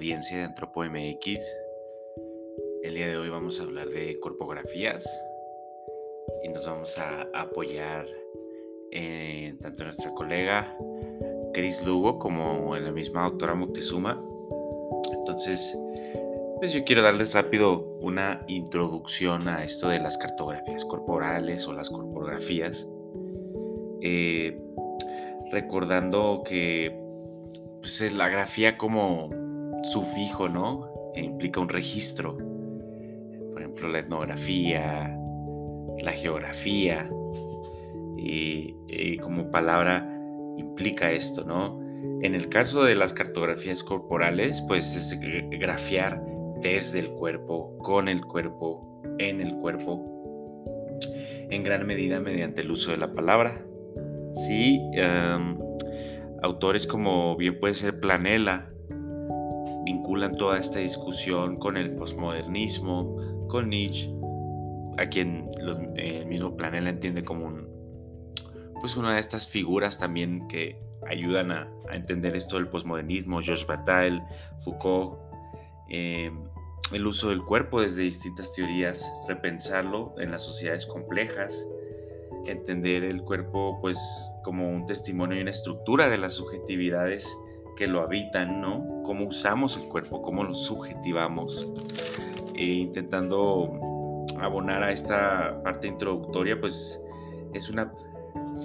audiencia de Antropo MX. El día de hoy vamos a hablar de corpografías y nos vamos a, apoyar en tanto nuestra colega Chris Lugo como en la misma doctora Moctezuma. Entonces, pues yo quiero darles rápido una introducción a esto de las cartografías corporales o las corpografías. Eh, recordando que pues, la grafía como sufijo, ¿no? Que implica un registro. Por ejemplo, la etnografía, la geografía, y, como palabra implica esto, ¿no? En el caso de las cartografías corporales, pues es grafiar desde el cuerpo, con el cuerpo, en el cuerpo, en gran medida mediante el uso de la palabra. Sí, em, autores como bien puede ser Planella vinculan toda esta discusión con el posmodernismo, con Nietzsche, a quien el mismo Planella entiende como pues una de estas figuras también que ayudan a, entender esto del posmodernismo, Georges Bataille, Foucault, em, el uso del cuerpo desde distintas teorías, repensarlo en las sociedades complejas, entender el cuerpo pues como un testimonio y una estructura de las subjetividades que lo habitan, ¿no? Cómo usamos el cuerpo, cómo lo subjetivamos, e intentando abonar a esta parte introductoria, pues es una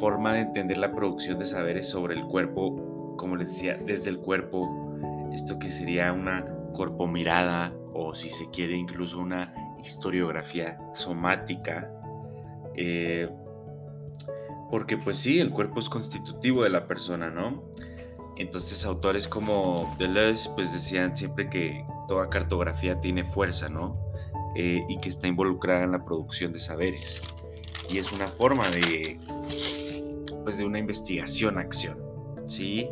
forma de entender la producción de saberes sobre el cuerpo, como les decía, desde el cuerpo, esto que sería una corpomirada o si se quiere incluso una historiografía somática. Eh, porque pues sí, el cuerpo es constitutivo de la persona, ¿no? Entonces autores como Deleuze pues decían siempre que toda cartografía tiene fuerza, ¿no? Eh, y que está involucrada en la producción de saberes. Y es una forma de, pues de una investigación-acción, ¿sí?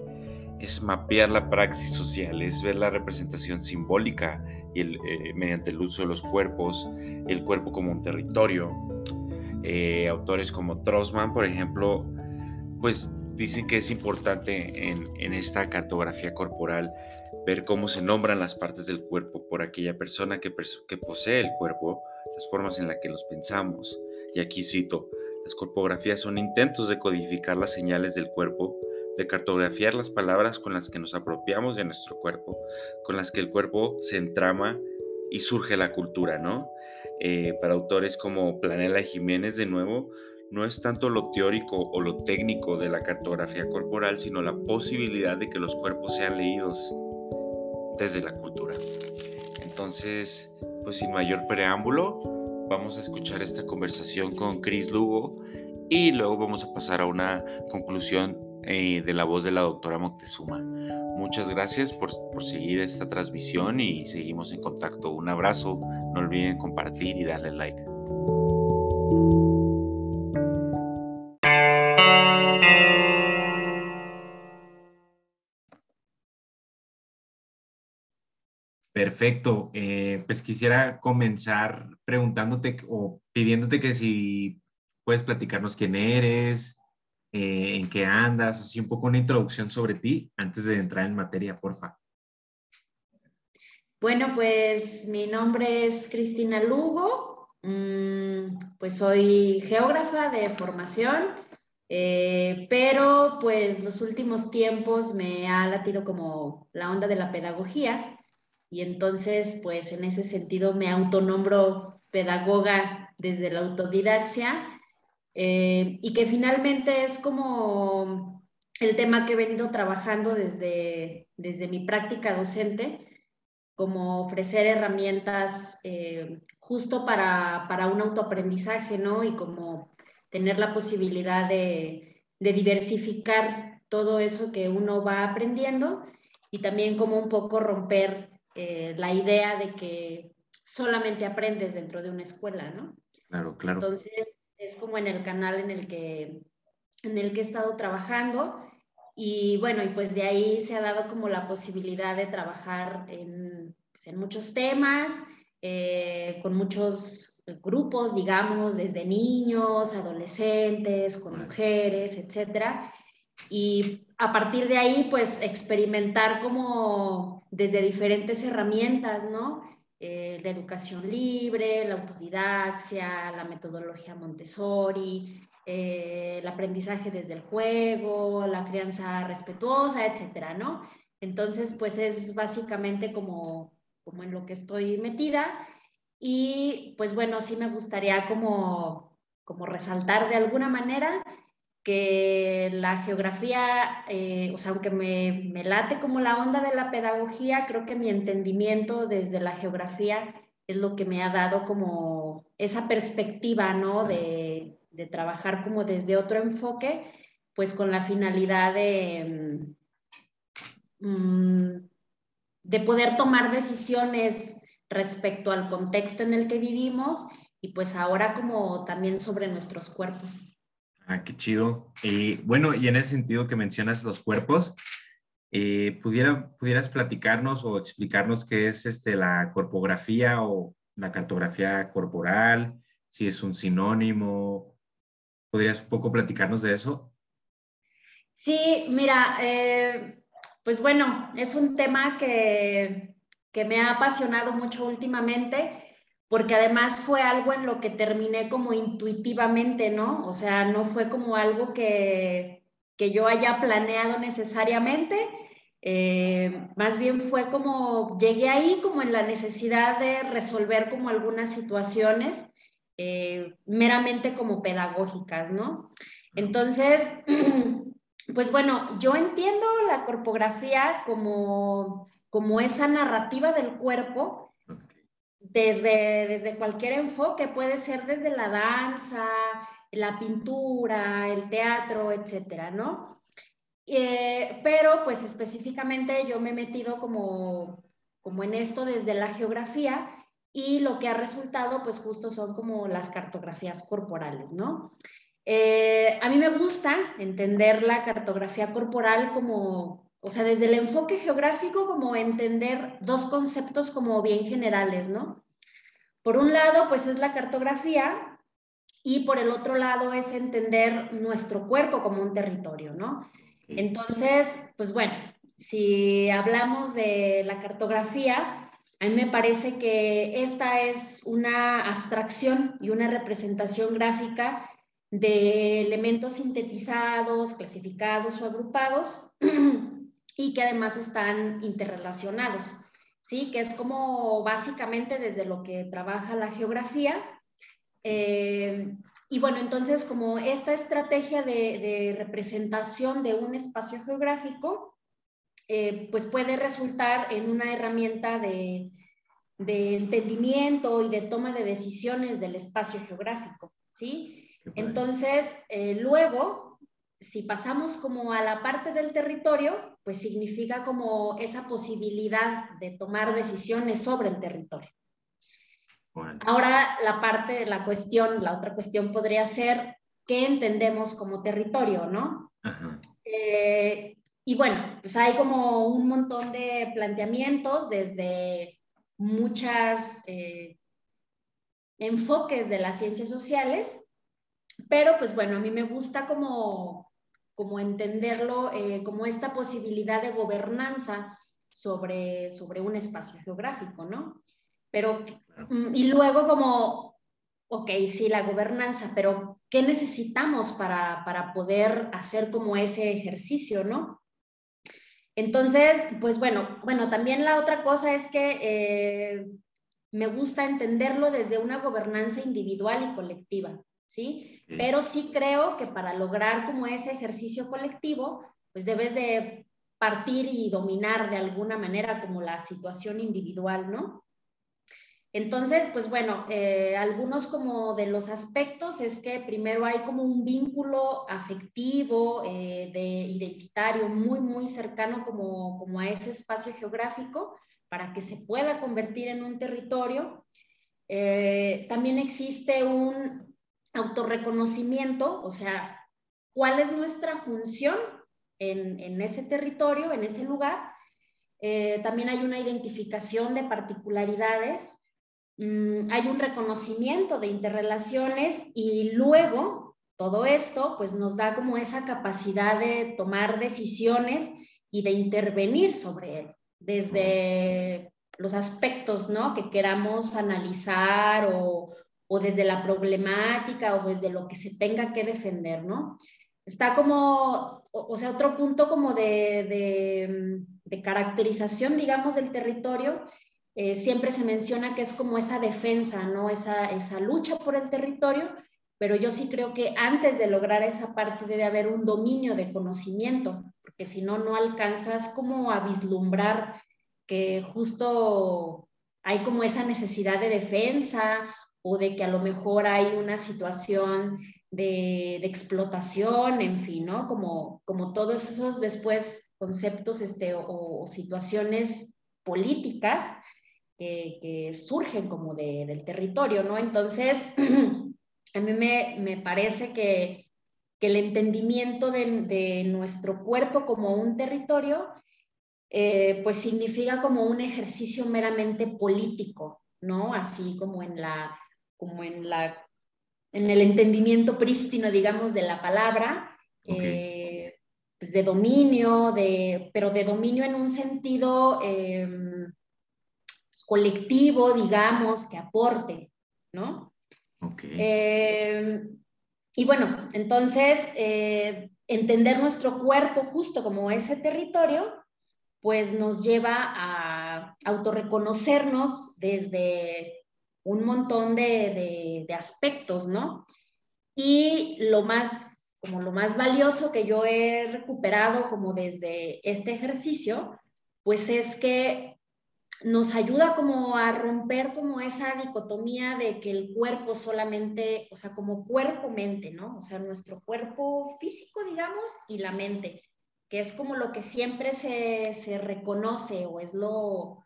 Es mapear la praxis social, es ver la representación simbólica y el, eh, mediante el uso de los cuerpos, el cuerpo como un territorio, eh, autores como Trossman, por ejemplo, pues dicen que es importante en, esta cartografía corporal ver cómo se nombran las partes del cuerpo por aquella persona que, posee el cuerpo, las formas en las que los pensamos. Y aquí cito, las corpografías son intentos de codificar las señales del cuerpo, de cartografiar las palabras con las que nos apropiamos de nuestro cuerpo, con las que el cuerpo se entrama y surge la cultura, ¿no? Eh, para autores como Planela Jiménez, de nuevo, no es tanto lo teórico o lo técnico de la cartografía corporal, sino la posibilidad de que los cuerpos sean leídos desde la cultura. Entonces, pues sin mayor preámbulo, vamos a escuchar esta conversación con Chris Lugo y luego vamos a pasar a una conclusión eh, de la voz de la doctora Moctezuma. Muchas gracias por, por, seguir esta transmisión y seguimos en contacto. Un abrazo, no olviden compartir y darle like. Perfecto. Eh, pues quisiera comenzar preguntándote o pidiéndote que si puedes platicarnos quién eres, eh, en qué andas, así un poco una introducción sobre ti antes de entrar en materia, porfa. Bueno, pues mi nombre es Cristina Lugo, mm, pues soy geógrafa de formación, eh, pero pues los últimos tiempos me ha latido como la onda de la pedagogía y entonces pues en ese sentido me autonombro pedagoga desde la autodidaxia eh, y que finalmente es como el tema que he venido trabajando desde, desde mi práctica docente, como ofrecer herramientas eh, justo para, para, un autoaprendizaje, ¿no? Y como tener la posibilidad de, de diversificar todo eso que uno va aprendiendo y también como un poco romper eh, la idea de que solamente aprendes dentro de una escuela, ¿no? Claro, claro. Entonces, es como en el canal en el que, en el que he estado trabajando. Y bueno, y pues de ahí se ha dado como la posibilidad de trabajar en, pues en muchos temas, eh, con muchos grupos, digamos, desde niños, adolescentes, con mujeres, etcétera. Y a partir de ahí, pues experimentar como desde diferentes herramientas, ¿no? Eh, la educación libre, la autodidaxia, la metodología Montessori, eh, el aprendizaje desde el juego, la crianza respetuosa, etcétera, ¿no? Entonces, pues es básicamente como, como en lo que estoy metida y pues bueno, sí me gustaría como, como resaltar de alguna manera que la geografía, eh, o sea, aunque me, me, late como la onda de la pedagogía, creo que mi entendimiento desde la geografía es lo que me ha dado como esa perspectiva, ¿no? De, de trabajar como desde otro enfoque, pues con la finalidad de, mm, de poder tomar decisiones respecto al contexto en el que vivimos y pues ahora como también sobre nuestros cuerpos. Ah, qué chido. Y bueno, y en ese sentido que mencionas los cuerpos, eh, ¿pudiera, ¿pudieras platicarnos o explicarnos qué es este, la corpografía o la cartografía corporal? Si es un sinónimo. ¿Podrías un poco platicarnos de eso? Sí, mira, eh, pues bueno, es un tema que, que me ha apasionado mucho últimamente porque además fue algo en lo que terminé como intuitivamente, ¿no? O sea, no fue como algo que, que yo haya planeado necesariamente, eh, más bien fue como, llegué ahí como en la necesidad de resolver como algunas situaciones eh, meramente como pedagógicas, ¿no? Entonces, pues bueno, yo entiendo la corpografía como, como esa narrativa del cuerpo desde, desde cualquier enfoque, puede ser desde la danza, la pintura, el teatro, etcétera, ¿no? Eh, pero pues específicamente yo me he metido como, como en esto desde la geografía y lo que ha resultado pues justo son como las cartografías corporales, ¿no? Eh, a mí me gusta entender la cartografía corporal como, o sea, desde el enfoque geográfico como entender dos conceptos como bien generales, ¿no? Por un lado, pues es la cartografía y por el otro lado es entender nuestro cuerpo como un territorio, ¿no? Entonces, pues bueno, si hablamos de la cartografía, a mí me parece que esta es una abstracción y una representación gráfica de elementos sintetizados, clasificados o agrupados y que además están interrelacionados. ¿sí? Que es como básicamente desde lo que trabaja la geografía. Eh, y bueno, entonces como esta estrategia de, representación de un espacio geográfico, eh, pues puede resultar en una herramienta de, entendimiento y de toma de decisiones del espacio geográfico, ¿sí? Entonces, eh, luego, si pasamos como a la parte del territorio, pues significa como esa posibilidad de tomar decisiones sobre el territorio. Ahora la parte de la cuestión, la otra cuestión podría ser qué entendemos como territorio, ¿no? Eh, y bueno, pues hay como un montón de planteamientos desde muchas eh, enfoques de las ciencias sociales, pero pues bueno, a mí me gusta como como entenderlo eh, como esta posibilidad de gobernanza sobre, sobre un espacio geográfico, ¿no? Pero, mm, y luego como, ok, sí, la gobernanza, pero ¿qué necesitamos para, para poder hacer como ese ejercicio, ¿no? Entonces, pues bueno, bueno, también la otra cosa es que eh, me gusta entenderlo desde una gobernanza individual y colectiva, ¿sí? Pero sí creo que para lograr como ese ejercicio colectivo, pues debes de partir y dominar de alguna manera como la situación individual, ¿no? Entonces, pues bueno, eh, algunos como de los aspectos es que primero hay como un vínculo afectivo, eh, de identitario muy, muy cercano como, como a ese espacio geográfico para que se pueda convertir en un territorio. Eh, también existe un autorreconocimiento, o sea, cuál es nuestra función en, ese territorio, en ese lugar. Eh, también hay una identificación de particularidades, mm, hay un reconocimiento de interrelaciones y luego todo esto, pues nos da como esa capacidad de tomar decisiones y de intervenir sobre él, desde los aspectos, ¿no? Que queramos analizar o, o desde la problemática o desde lo que se tenga que defender, ¿no? Está como, o, sea, otro punto como de, de, caracterización, digamos, del territorio, eh, siempre se menciona que es como esa defensa, ¿no? Esa, esa lucha por el territorio, pero yo sí creo que antes de lograr esa parte debe haber un dominio de conocimiento, porque si no, no alcanzas como a vislumbrar que justo hay como esa necesidad de defensa o de que a lo mejor hay una situación de, explotación, en fin, ¿no? Como, como todos esos después conceptos este, o, situaciones políticas que, surgen como del territorio, ¿no? Entonces, a mí me, parece que, el entendimiento de, nuestro cuerpo como un territorio, eh, pues significa como un ejercicio meramente político, ¿no? Así como en la, como en la, en el entendimiento prístino, digamos, de la palabra, eh, pues de dominio, de, pero de dominio en un sentido em, pues colectivo, digamos, que aporte, ¿no? Eh, y bueno, entonces, eh, entender nuestro cuerpo justo como ese territorio, pues nos lleva a autorreconocernos desde un montón de, de, aspectos, ¿no? Y lo más, como lo más valioso que yo he recuperado como desde este ejercicio, pues es que nos ayuda como a romper como esa dicotomía de que el cuerpo solamente, o sea, como cuerpo-mente, ¿no? O sea, nuestro cuerpo físico, digamos, y la mente, que es como lo que siempre se, se reconoce o es lo,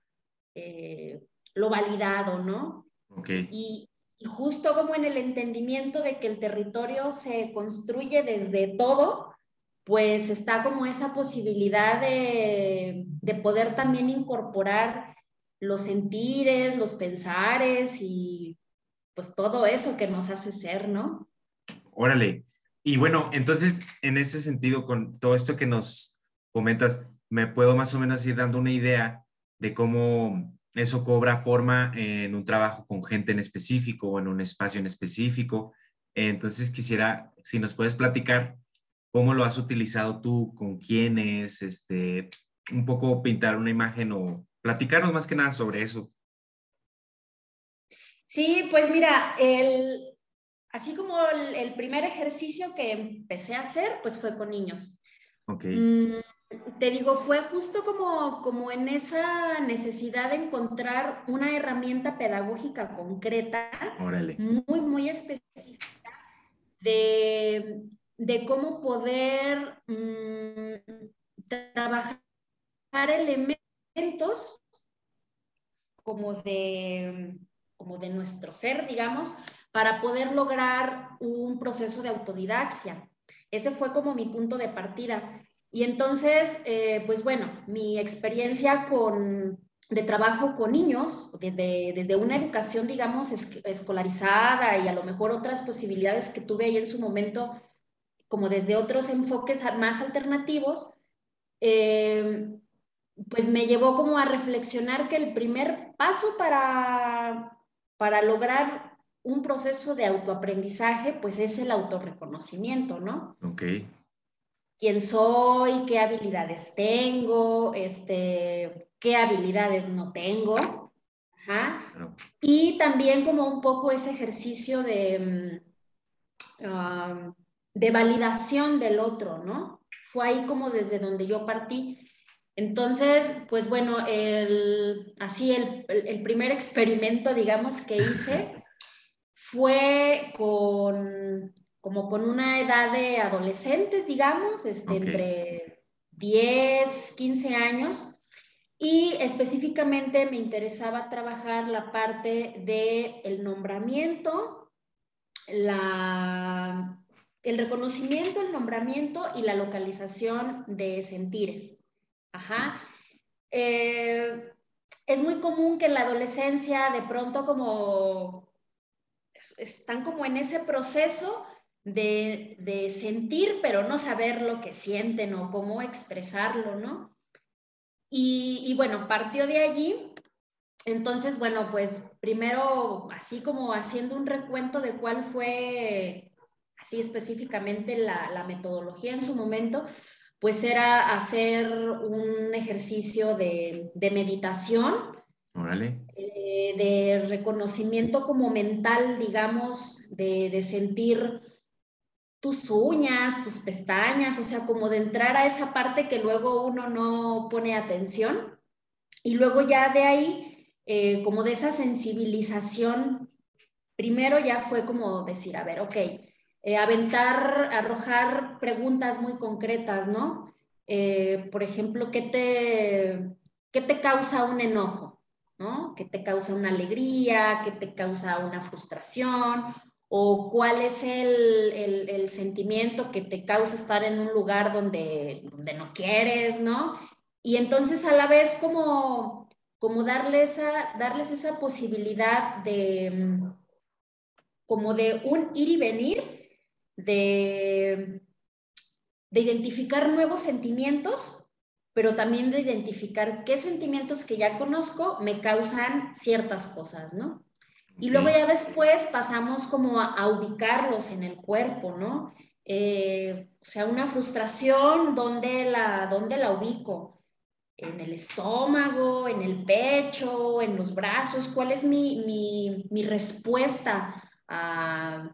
eh, lo validado, ¿no? Okay. Y, y justo como en el entendimiento de que el territorio se construye desde todo, pues está como esa posibilidad de, de, poder también incorporar los sentires, los pensares y pues todo eso que nos hace ser, ¿no? Órale. Y bueno, entonces, en ese sentido, con todo esto que nos comentas, me puedo más o menos ir dando una idea de cómo eso cobra forma en un trabajo con gente en específico o en un espacio en específico. Entonces, quisiera, si nos puedes platicar cómo lo has utilizado tú, con quiénes, este, un poco pintar una imagen o platicarnos más que nada sobre eso. Sí, pues mira, el, así como el, primer ejercicio que empecé a hacer, pues fue con niños. Ok. Mm, te digo, fue justo como, como en esa necesidad de encontrar una herramienta pedagógica concreta, muy, muy específica, de, de cómo poder mm, trabajar elementos como de, como de nuestro ser, digamos, para poder lograr un proceso de autodidaxia. Ese fue como mi punto de partida. Y entonces, eh, pues bueno, mi experiencia con, de trabajo con niños, desde, desde una educación, digamos, escolarizada y a lo mejor otras posibilidades que tuve ahí en su momento, como desde otros enfoques más alternativos, eh, pues me llevó como a reflexionar que el primer paso para, para lograr un proceso de autoaprendizaje, pues es el autorreconocimiento, ¿no? Ok. ¿Quién soy? ¿Qué habilidades tengo? Este, ¿Qué habilidades no tengo? Ajá. Y también como un poco ese ejercicio de, mm, de validación del otro, ¿no? Fue ahí como desde donde yo partí. Entonces, pues bueno, el, así el, primer experimento, digamos, que hice fue con, como con una edad de adolescentes, digamos, este, entre 10, 15 años, y específicamente me interesaba trabajar la parte del el nombramiento, la, el reconocimiento, el nombramiento y la localización de sentires. Ajá. Eh, es muy común que en la adolescencia de pronto como están como en ese proceso de, sentir, pero no saber lo que sienten o cómo expresarlo, ¿no? Y, y, bueno, partió de allí. Entonces, bueno, pues primero, así como haciendo un recuento de cuál fue, así específicamente la, la metodología en su momento, pues era hacer un ejercicio de, de meditación, eh, de reconocimiento como mental, digamos, de, de sentir tus uñas, tus pestañas, o sea, como de entrar a esa parte que luego uno no pone atención. Y luego ya de ahí, eh, como de esa sensibilización, primero ya fue como decir, a ver, ok, eh, aventar, arrojar preguntas muy concretas, ¿no? Eh, por ejemplo, ¿qué te, ¿qué te causa un enojo? ¿no? ¿Qué te causa una alegría? ¿Qué te causa una frustración? O cuál es el, sentimiento que te causa estar en un lugar donde, donde no quieres, ¿no? Y entonces a la vez como, como darles, esa, darles esa posibilidad de, como de un ir y venir, de, de identificar nuevos sentimientos, pero también de identificar qué sentimientos que ya conozco me causan ciertas cosas, ¿no? Y luego ya después pasamos como a, ubicarlos en el cuerpo, ¿no? Eh, o sea, una frustración, ¿dónde la, dónde la ubico? ¿En el estómago, en el pecho, en los brazos? ¿Cuál es mi, mi, mi respuesta a,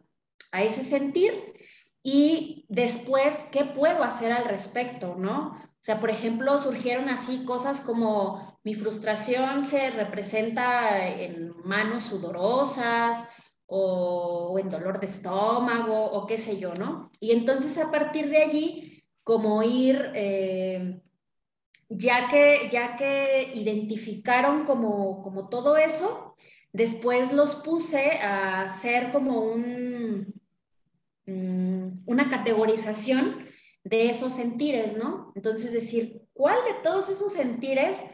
a ese sentir? Y después, ¿qué puedo hacer al respecto, no? O sea, por ejemplo, surgieron así cosas como mi frustración se representa en manos sudorosas o, en dolor de estómago o qué sé yo, ¿no? Y entonces a partir de allí, como ir, eh, ya, que, ya que identificaron como, como todo eso, después los puse a hacer como un, mm, una categorización de esos sentires, ¿no? Entonces decir, ¿cuál de todos esos sentires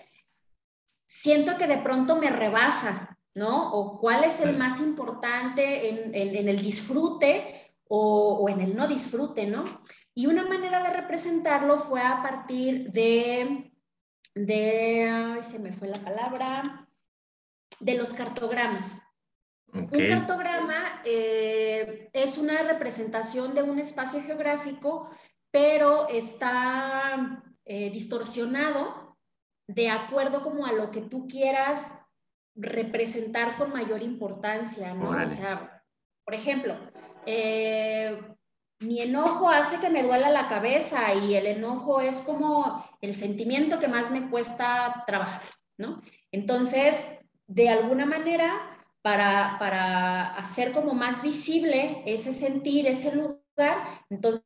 siento que de pronto me rebasa, ¿no? O cuál es el más importante en, el disfrute o, en el no disfrute, ¿no? Y una manera de representarlo fue a partir de, de, se me fue la palabra, de los cartogramas. Un cartograma eh, es una representación de un espacio geográfico, pero está eh, distorsionado de acuerdo como a lo que tú quieras representar con mayor importancia, ¿no? O sea, por ejemplo, eh, mi enojo hace que me duela la cabeza y el enojo es como el sentimiento que más me cuesta trabajar, ¿no? Entonces, de alguna manera, para, para hacer como más visible ese sentir, ese lugar, entonces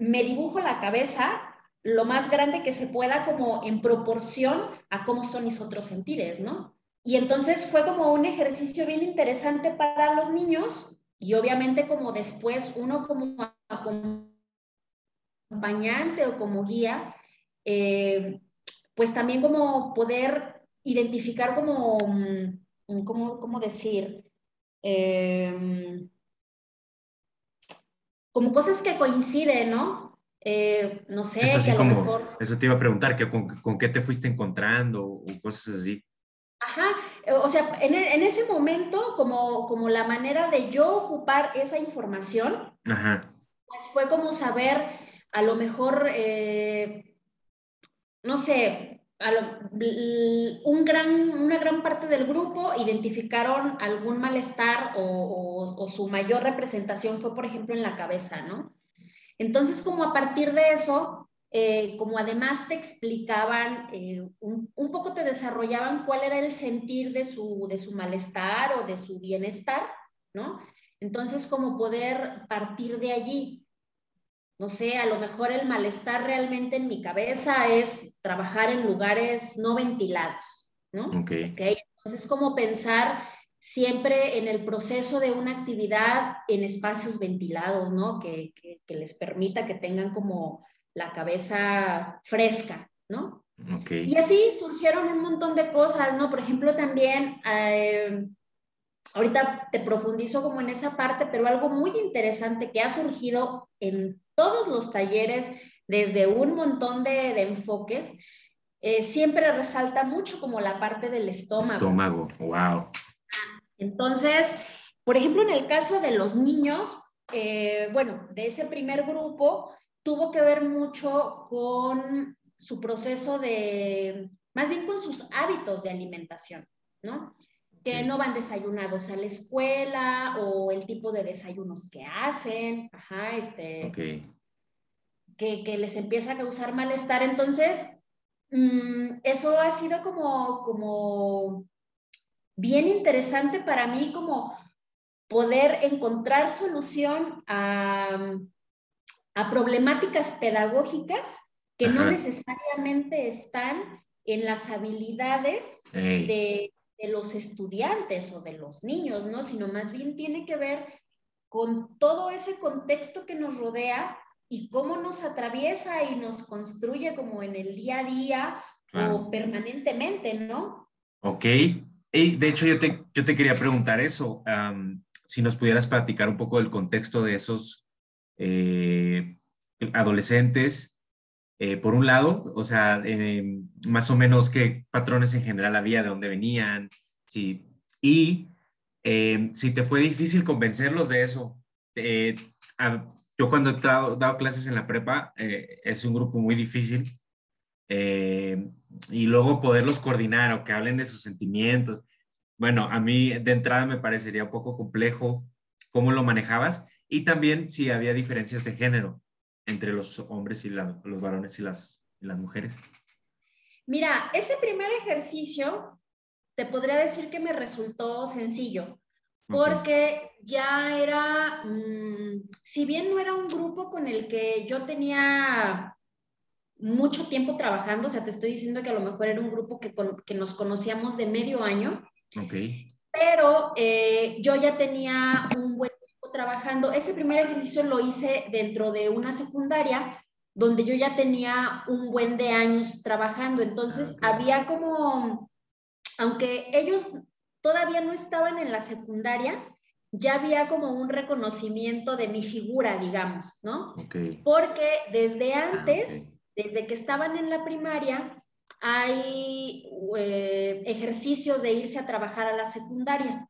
me dibujo la cabeza lo más grande que se pueda como en proporción a cómo son mis otros sentires, ¿no? Y entonces fue como un ejercicio bien interesante para los niños y obviamente como después uno como acompañante o como guía, eh, pues también como poder identificar como, mm, ¿cómo, cómo decir? Eh, como cosas que coinciden, ¿no? Eh, no sé, eso, a como, mejor... eso te iba a preguntar, que con, qué te fuiste encontrando o cosas así. Ajá, eh, o sea, en, en, ese momento, como, como la manera de yo ocupar esa información, pues fue como saber, a lo mejor, eh, no sé, un gran, una gran parte del grupo identificaron algún malestar o, o su mayor representación fue, por ejemplo, en la cabeza, ¿no? Entonces, como a partir de eso, eh, como además te explicaban, eh, un, poco te desarrollaban cuál era el sentir de su, de su malestar o de su bienestar, ¿no? Entonces, como poder partir de allí. No sé, a lo mejor el malestar realmente en mi cabeza es trabajar en lugares no ventilados, ¿no? Ok. okay? Entonces, como pensar siempre en el proceso de una actividad en espacios ventilados, ¿no? Que, les permita que tengan como la cabeza fresca, ¿no? Okay. Y así surgieron un montón de cosas, ¿no? Por ejemplo, también eh, ahorita te profundizo como en esa parte, pero algo muy interesante que ha surgido en todos los talleres desde un montón de, enfoques, eh, siempre resalta mucho como la parte del estómago. Estómago, wow. Entonces, por ejemplo, en el caso de los niños, eh, bueno, de ese primer grupo, tuvo que ver mucho con su proceso de, más bien con sus hábitos de alimentación, ¿no? Que no van desayunados a la escuela o el tipo de desayunos que hacen, ajá, este, que, les empieza a causar malestar. Entonces, mm, eso ha sido como, como bien interesante para mí, como poder encontrar solución a, problemáticas pedagógicas que no necesariamente están en las habilidades de, de, los estudiantes o de los niños, ¿no? Sino más bien tiene que ver con todo ese contexto que nos rodea y cómo nos atraviesa y nos construye como en el día a día o permanentemente, ¿no? Ok. De hecho, yo te, yo te quería preguntar eso, si nos pudieras platicar un poco del contexto de esos eh, adolescentes, eh, por un lado, o sea, eh, más o menos qué patrones en general había, de dónde venían, sí, y si te fue difícil convencerlos de eso. A, yo cuando he dado, clases en la prepa, eh, es un grupo muy difícil. Eh, y luego poderlos coordinar o que hablen de sus sentimientos. Bueno, a mí de entrada me parecería un poco complejo cómo lo manejabas y también si había diferencias de género entre los hombres y los varones y las, y las mujeres. Mira, ese primer ejercicio te podría decir que me resultó sencillo, porque ya era, mm, si bien no era un grupo con el que yo tenía mucho tiempo trabajando, o sea, te estoy diciendo que a lo mejor era un grupo que, que nos conocíamos de medio año, okay. pero eh, yo ya tenía un buen tiempo trabajando. Ese primer ejercicio lo hice dentro de una secundaria donde yo ya tenía un buen de años trabajando, entonces ah, había como, aunque ellos todavía no estaban en la secundaria, ya había como un reconocimiento de mi figura, digamos, ¿no? Porque desde ah, antes, desde que estaban en la primaria, hay eh, ejercicios de irse a trabajar a la secundaria.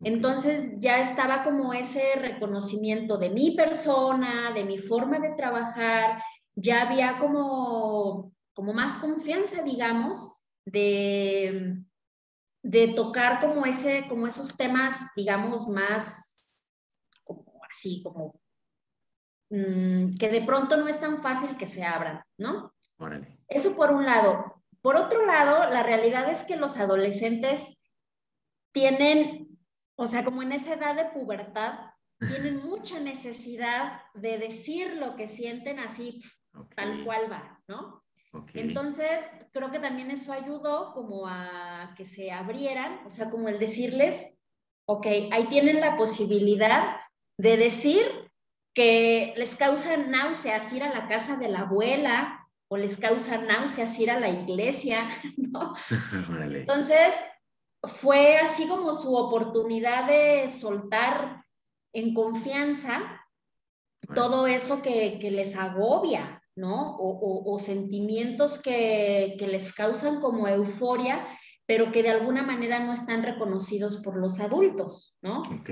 Entonces ya estaba como ese reconocimiento de mi persona, de mi forma de trabajar, ya había como, como más confianza, digamos, de, de tocar como, ese, como esos temas, digamos, más como así, como mm, que de pronto no es tan fácil que se abran, ¿no? Eso por un lado. Por otro lado, la realidad es que los adolescentes tienen, o sea, como en esa edad de pubertad, tienen mucha necesidad de decir lo que sienten así, tal cual va, ¿no? Entonces, creo que también eso ayudó como a que se abrieran, o sea, como el decirles, ok, ahí tienen la posibilidad de decir que les causa náuseas ir a la casa de la abuela o les causa náuseas ir a la iglesia, ¿no? Entonces, fue así como su oportunidad de soltar en confianza todo eso que, que les agobia, ¿no? O, sentimientos que, les causan como euforia, pero que de alguna manera no están reconocidos por los adultos, ¿no? Ok.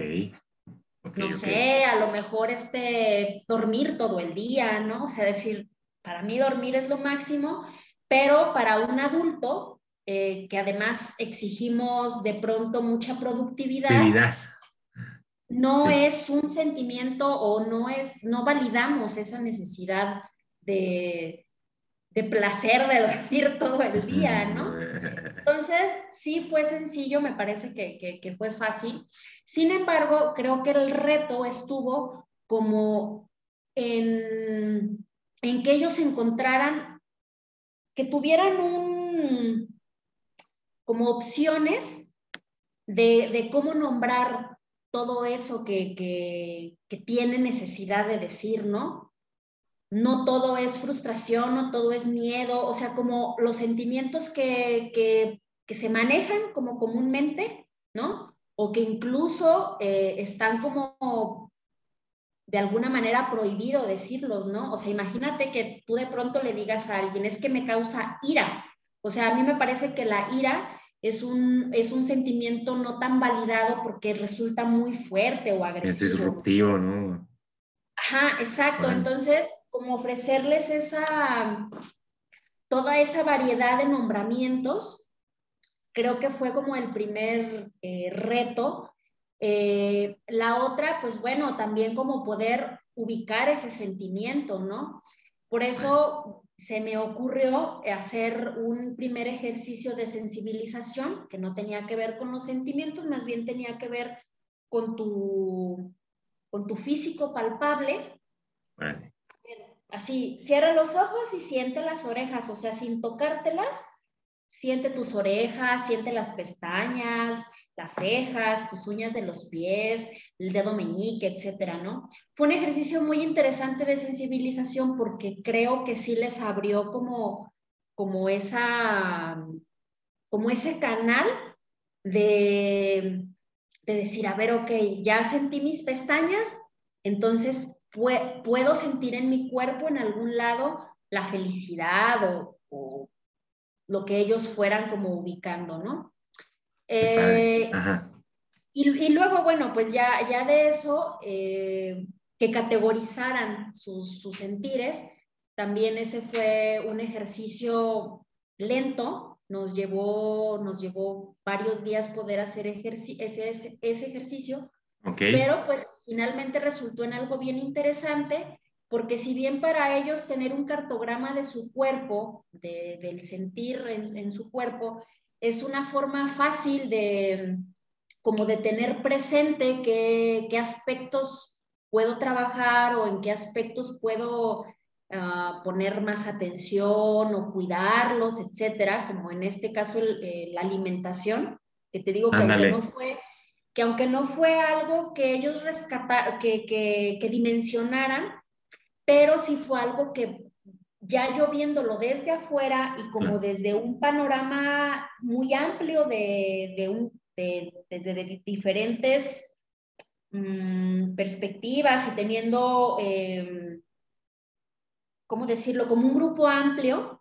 no sé, a lo mejor este, dormir todo el día, ¿no? O sea, decir, para mí dormir es lo máximo, pero para un adulto, eh, que además exigimos de pronto mucha productividad, no es un sentimiento o no es, no validamos esa necesidad de, placer de dormir todo el día, ¿no? Entonces, sí fue sencillo, me parece que, fue fácil. Sin embargo, creo que el reto estuvo como en, en que ellos encontraran, que tuvieran un, como opciones de, cómo nombrar todo eso que, que, que tiene necesidad de decir, ¿no? no todo es frustración, no todo es miedo, o sea, como los sentimientos que, se manejan como comúnmente, ¿no? o que incluso eh, están como de alguna manera prohibido decirlos, ¿no? O sea, imagínate que tú de pronto le digas a alguien, es que me causa ira. O sea, a mí me parece que la ira es un, es un sentimiento no tan validado porque resulta muy fuerte o agresivo. Es disruptivo, ¿no? Ajá, exacto. Entonces, como ofrecerles esa, toda esa variedad de nombramientos, creo que fue como el primer eh, reto. Eh, la otra, pues bueno, también como poder ubicar ese sentimiento, ¿no? Por eso se me ocurrió hacer un primer ejercicio de sensibilización que no tenía que ver con los sentimientos, más bien tenía que ver con tu, con tu físico palpable. Así, cierra los ojos y siente las orejas, o sea, sin tocártelas, siente tus orejas, siente las pestañas, las cejas, tus uñas de los pies, el dedo meñique, etcétera, ¿no? Fue un ejercicio muy interesante de sensibilización porque creo que sí les abrió como, como esa, como ese canal de, de decir, a ver, ok, ya sentí mis pestañas, entonces puedo sentir en mi cuerpo en algún lado la felicidad o, o lo que ellos fueran como ubicando, ¿no? Eh, y, luego, bueno, pues ya, ya de eso, eh, que categorizaran sus, sus, sentires, también ese fue un ejercicio lento, nos llevó, nos llevó varios días poder hacer ese, ese, ese, ejercicio, pero pues finalmente resultó en algo bien interesante, porque si bien para ellos tener un cartograma de su cuerpo, de, del sentir en, en su cuerpo, es una forma fácil de como de tener presente qué, qué aspectos puedo trabajar o en qué aspectos puedo ah, poner más atención o cuidarlos, etcétera, como en este caso eh, la alimentación, que te digo que aunque, no fue, que aunque no fue algo que ellos rescataron, que, que, que dimensionaran, pero sí fue algo que ya yo viéndolo desde afuera y como desde un panorama muy amplio de, de, un, de desde diferentes mm, perspectivas y teniendo, eh, ¿cómo decirlo?, como un grupo amplio,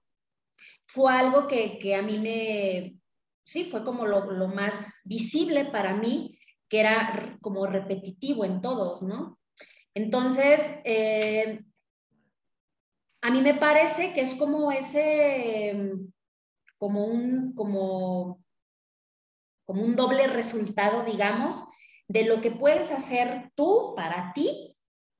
fue algo que, que a mí me, sí, fue como lo, lo, más visible para mí, que era como repetitivo en todos, ¿no? Entonces, eh, a mí me parece que es como ese, como un, como, como un doble resultado, digamos, de lo que puedes hacer tú para ti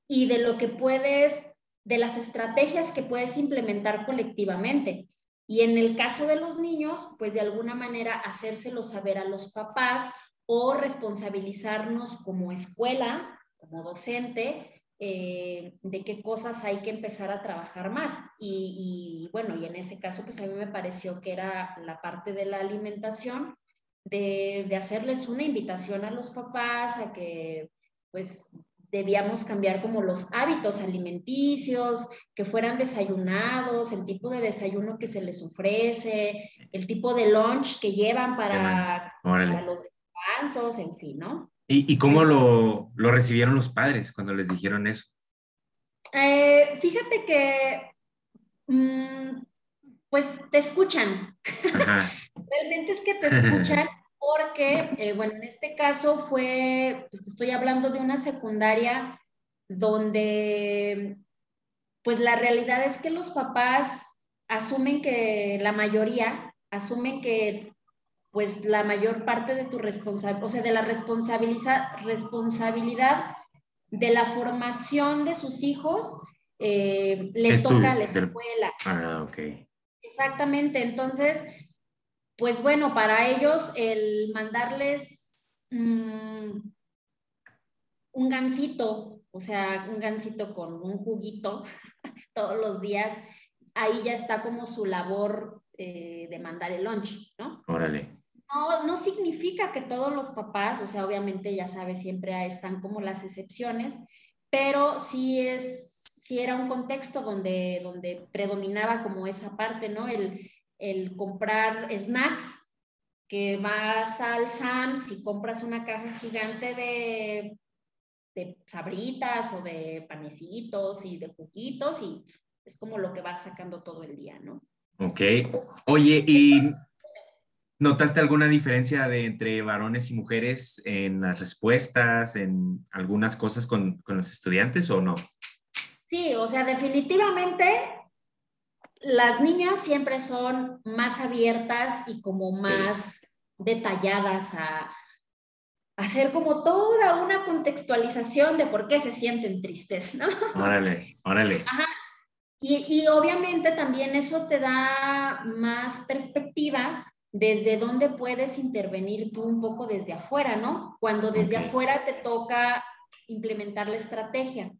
y de lo que puedes, de las estrategias que puedes implementar colectivamente. Y en el caso de los niños, pues de alguna manera hacérselo saber a los papás o responsabilizarnos como escuela, como docente, eh, de qué cosas hay que empezar a trabajar más. Y, bueno, y en ese caso, pues a mí me pareció que era la parte de la alimentación, de, de hacerles una invitación a los papás a que pues debíamos cambiar como los hábitos alimenticios, que fueran desayunados, el tipo de desayuno que se les ofrece, el tipo de lunch que llevan para, para los descansos, en fin, ¿no? ¿Y, cómo lo, lo, recibieron los padres cuando les dijeron eso? Eh, fíjate que, mm, pues te escuchan. Realmente es que te escuchan porque, eh, bueno, en este caso fue, pues estoy hablando de una secundaria donde, pues la realidad es que los papás asumen que la mayoría asumen que pues la mayor parte de tu responsabilidad, o sea, de la responsabilidad de la formación de sus hijos, eh, le toca a la escuela. Ah, ok. Exactamente, entonces, pues bueno, para ellos el mandarles mm, un gansito, o sea, un gansito con un juguito todos los días, ahí ya está como su labor eh, de mandar el lunch, ¿no? Órale. No, no significa que todos los papás, o sea, obviamente ya sabes, siempre están como las excepciones, pero sí es, sí era un contexto donde, donde predominaba como esa parte, ¿no? El, el comprar snacks que vas al Sams y compras una caja gigante de, de sabritas o de panecitos y de juguitos y es como lo que vas sacando todo el día, ¿no? Ok. Oye, ¿y notaste alguna diferencia de entre varones y mujeres en las respuestas, en algunas cosas con, con los estudiantes o no? Sí, o sea, definitivamente las niñas siempre son más abiertas y como más detalladas a, hacer como toda una contextualización de por qué se sienten tristes, ¿no? Órale, órale. Ajá. Y, y, obviamente también eso te da más perspectiva desde dónde puedes intervenir tú un poco desde afuera, ¿no? Cuando desde Ok. afuera te toca implementar la estrategia.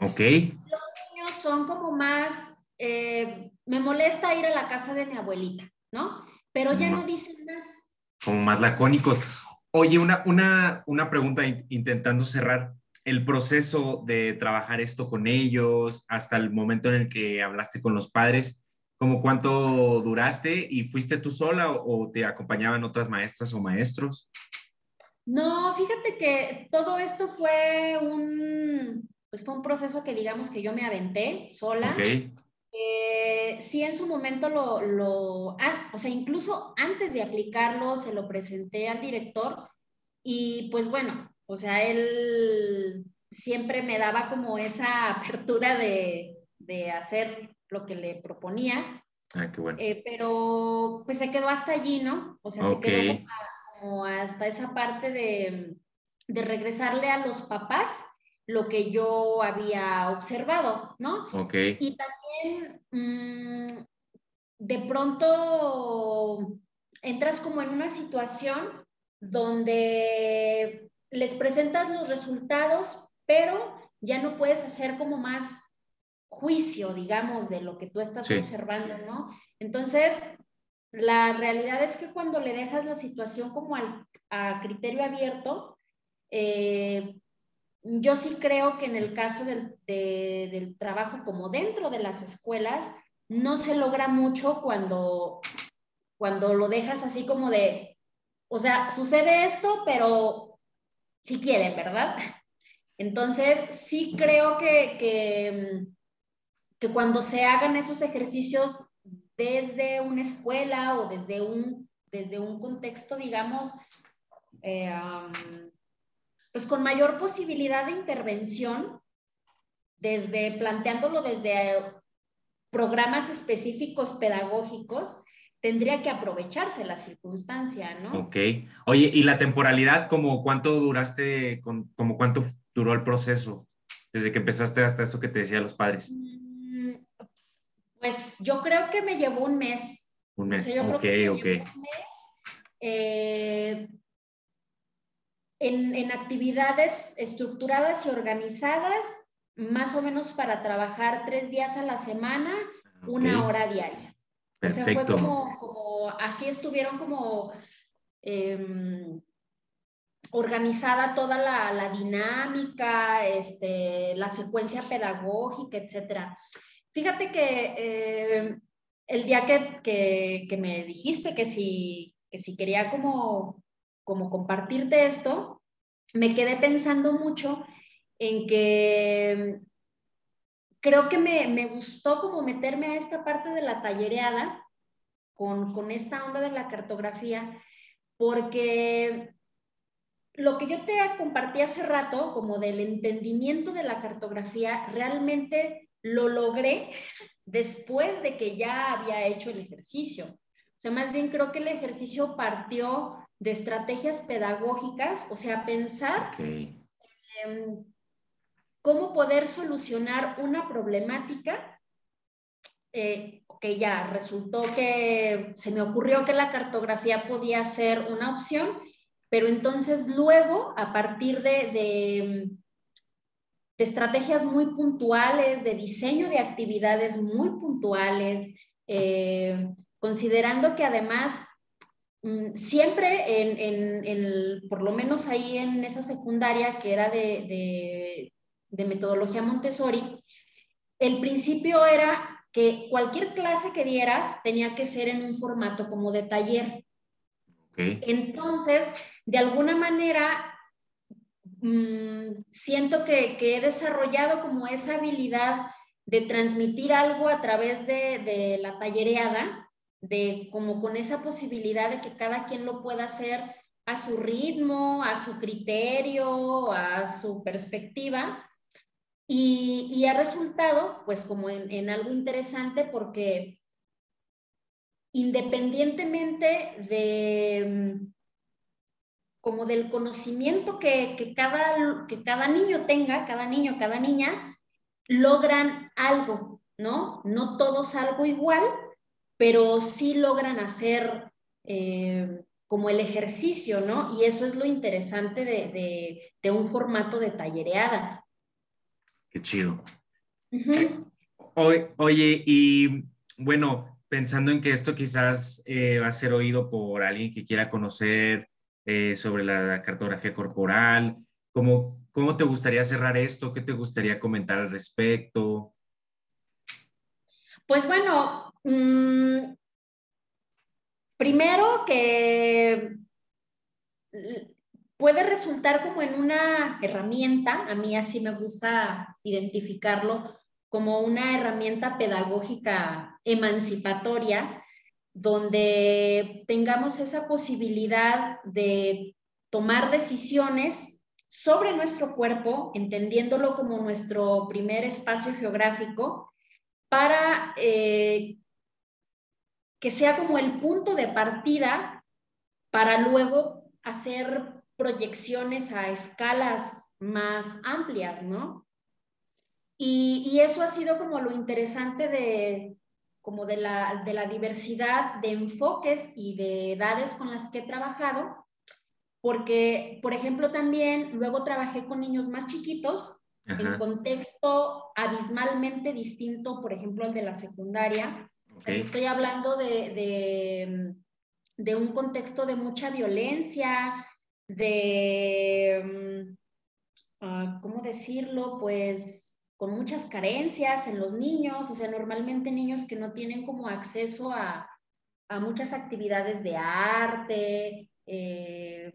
Ok, Los niños son como más, eh, me molesta ir a la casa de mi abuelita, ¿no? Pero ya No. no dicen más. como más lacónicos. Oye, una, una, una pregunta in- intentando cerrar. El proceso de trabajar esto con ellos hasta el momento en el que hablaste con los padres, ¿cómo cuánto duraste y fuiste tú sola o, o te acompañaban otras maestras o maestros? No, fíjate que todo esto fue un, pues fue un proceso que digamos que yo me aventé sola. Ok, Eh, sí, en su momento lo, lo ah, o sea, incluso antes de aplicarlo se lo presenté al director y pues bueno, o sea, él siempre me daba como esa apertura de, de hacer lo que le proponía, ah, qué bueno. eh, pero pues se quedó hasta allí, ¿no? O sea, se quedó como, como hasta esa parte de, de regresarle a los papás lo que yo había observado, ¿no? Ok, Y también mm, de pronto entras como en una situación donde les presentas los resultados, pero ya no puedes hacer como más juicio, digamos, de lo que tú estás Sí. observando, ¿no? Entonces, la realidad es que cuando le dejas la situación como al, a criterio abierto, eh, yo sí creo que en el caso del, de- del trabajo como dentro de las escuelas, no se logra mucho cuando, cuando lo dejas así como de, o sea, sucede esto, pero si quieren, ¿verdad? Entonces, sí creo que, que, que cuando se hagan esos ejercicios desde una escuela o desde un, desde un contexto, digamos, eh, um, pues con mayor posibilidad de intervención, desde planteándolo desde programas específicos pedagógicos, tendría que aprovecharse la circunstancia, ¿no? ok. Oye, ¿y la temporalidad, como cuánto duraste, como cuánto duró el proceso? Desde que empezaste hasta esto que te decía los padres. Mm, Pues yo creo que me llevó un mes. Un O mes. sea, yo creo Ok, que me ok. llevó un mes. Eh, en, en actividades estructuradas y organizadas, más o menos para trabajar tres días a la semana, una Ok, hora diaria. O sea, fue Perfecto. como, como así estuvieron como em, organizada toda la, la dinámica, este, la secuencia pedagógica, etcétera. Fíjate que eh, el día que, que, que, me dijiste que si, que si quería como, como compartirte esto, me quedé pensando mucho en que creo que me, me, gustó como meterme a esta parte de la tallereada con, con esta onda de la cartografía, porque lo que yo te compartí hace rato, como del entendimiento de la cartografía, realmente lo logré después de que ya había hecho el ejercicio. O sea, más bien creo que el ejercicio partió de estrategias pedagógicas, o sea, pensar okay. cómo poder solucionar una problemática eh, que ya resultó que se me ocurrió que la cartografía podía ser una opción, pero entonces luego, a partir de estrategias muy puntuales, de diseño de actividades muy puntuales, eh, considerando que además mm, siempre, en, en, en, por lo menos ahí en esa secundaria que era de, de, de metodología Montessori, el principio era que cualquier clase que dieras tenía que ser en un formato como de taller. Entonces, de alguna manera, mm, siento que, he desarrollado como esa habilidad de transmitir algo a través de, de la tallereada, de como con esa posibilidad de que cada quien lo pueda hacer a su ritmo, a su criterio, a su perspectiva. Y, ha resultado, pues, como en, algo interesante porque independientemente de como del conocimiento que, cada, que cada niño tenga, cada niño, cada niña, logran algo, ¿no? No todos algo igual, pero sí logran hacer eh, como el ejercicio, ¿no? Y eso es lo interesante de, un formato de tallereada. Qué chido. oye, y bueno, pensando en que esto quizás eh, va a ser oído por alguien que quiera conocer eh, sobre la cartografía corporal, ¿cómo, ¿cómo te gustaría cerrar esto? ¿Qué te gustaría comentar al respecto? Pues bueno, Mm, primero que puede resultar como en una herramienta, a mí así me gusta identificarlo como una herramienta pedagógica emancipatoria, donde tengamos esa posibilidad de tomar decisiones sobre nuestro cuerpo, entendiéndolo como nuestro primer espacio geográfico, para eh, que sea como el punto de partida para luego hacer proyecciones a escalas más amplias, ¿no? Y, eso ha sido como lo interesante de, como de la, de la diversidad de enfoques y de edades con las que he trabajado, porque, por ejemplo, también luego trabajé con niños más chiquitos en contexto abismalmente distinto, por ejemplo, al de la secundaria, Estoy hablando de, de, un contexto de mucha violencia, de, ah, ¿cómo decirlo? Pues con muchas carencias en los niños, o sea, normalmente niños que no tienen como acceso a, a muchas actividades de arte eh,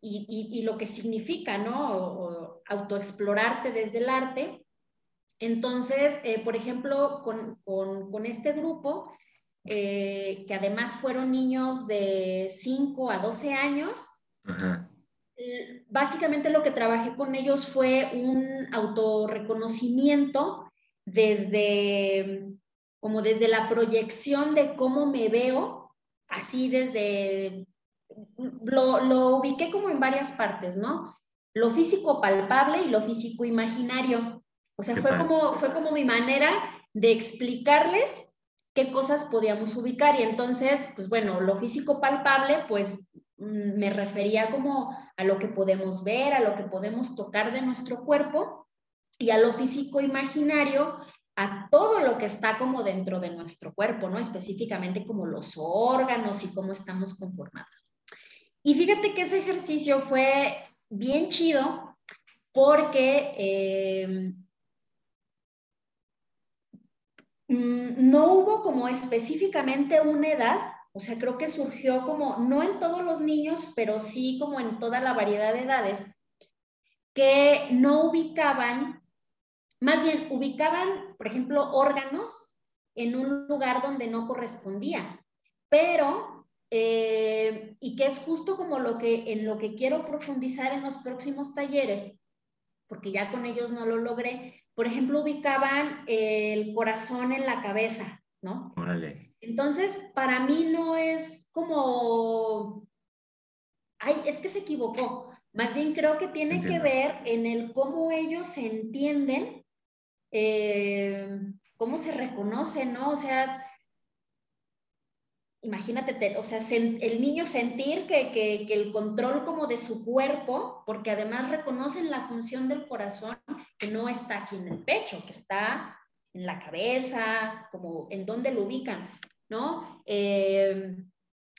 y, y, lo que significa, ¿no? autoexplorarte desde el arte. Entonces, eh, por ejemplo, con, este grupo, eh, que además fueron niños de 5 a 12 años, eh, básicamente lo que trabajé con ellos fue un autorreconocimiento desde, como desde la proyección de cómo me veo, así desde, lo, lo ubiqué como en varias partes, ¿no? Lo físico palpable y lo físico imaginario. O sea, fue como, fue como mi manera de explicarles qué cosas podíamos ubicar. Y entonces, pues bueno, lo físico palpable, pues mm, me refería como a lo que podemos ver, a lo que podemos tocar de nuestro cuerpo, y a lo físico imaginario, a todo lo que está como dentro de nuestro cuerpo, ¿no? Específicamente como los órganos y cómo estamos conformados. Y fíjate que ese ejercicio fue bien chido porque eh, Mm, no hubo como específicamente una edad, o sea, creo que surgió como, no en todos los niños, pero sí como en toda la variedad de edades, que no ubicaban, más bien ubicaban, por ejemplo, órganos en un lugar donde no correspondía, pero, eh, y que es justo como lo que, en lo que quiero profundizar en los próximos talleres, porque ya con ellos no lo logré, por ejemplo, ubicaban el corazón en la cabeza, ¿no? Órale. Entonces, para mí no es como, ay, es que se equivocó. Más bien creo que tiene que ver en el cómo ellos se entienden, eh, cómo se reconocen, ¿no? O sea, imagínate, o sea, el niño sentir que, el control como de su cuerpo, porque además reconocen la función del corazón que no está aquí en el pecho, que está en la cabeza, como en dónde lo ubican, ¿no? Eh,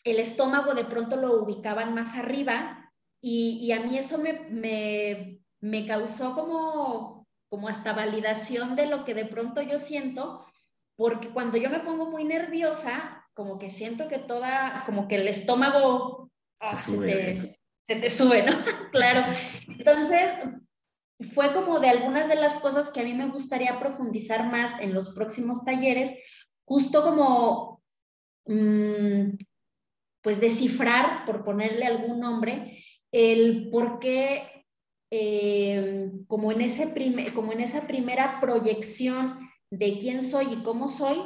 el estómago de pronto lo ubicaban más arriba y, a mí eso me, me, causó como, como hasta validación de lo que de pronto yo siento, porque cuando yo me pongo muy nerviosa, como que siento que toda, como que el estómago ah, se, te, se te sube, ¿no? claro. Entonces, fue como de algunas de las cosas que a mí me gustaría profundizar más en los próximos talleres, justo como, mm, pues descifrar, por ponerle algún nombre, el por qué, eh, como, en ese como en esa primera proyección de quién soy y cómo soy,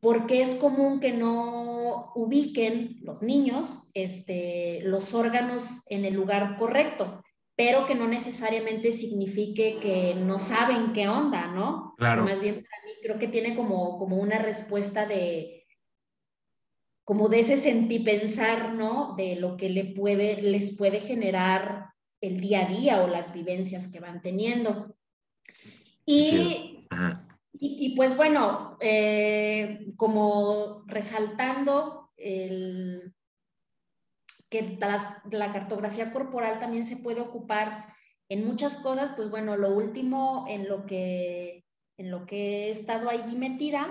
porque es común que no ubiquen los niños este, los órganos en el lugar correcto pero que no necesariamente signifique que no saben qué onda, ¿no? Claro. más bien para mí creo que tiene como, como una respuesta de, como de ese sentipensar, ¿no? De lo que le puede, les puede generar el día a día o las vivencias que van teniendo. Y, y, pues bueno, eh, como resaltando el, que la, cartografía corporal también se puede ocupar en muchas cosas, pues bueno, lo último en lo que, en lo que he estado allí metida,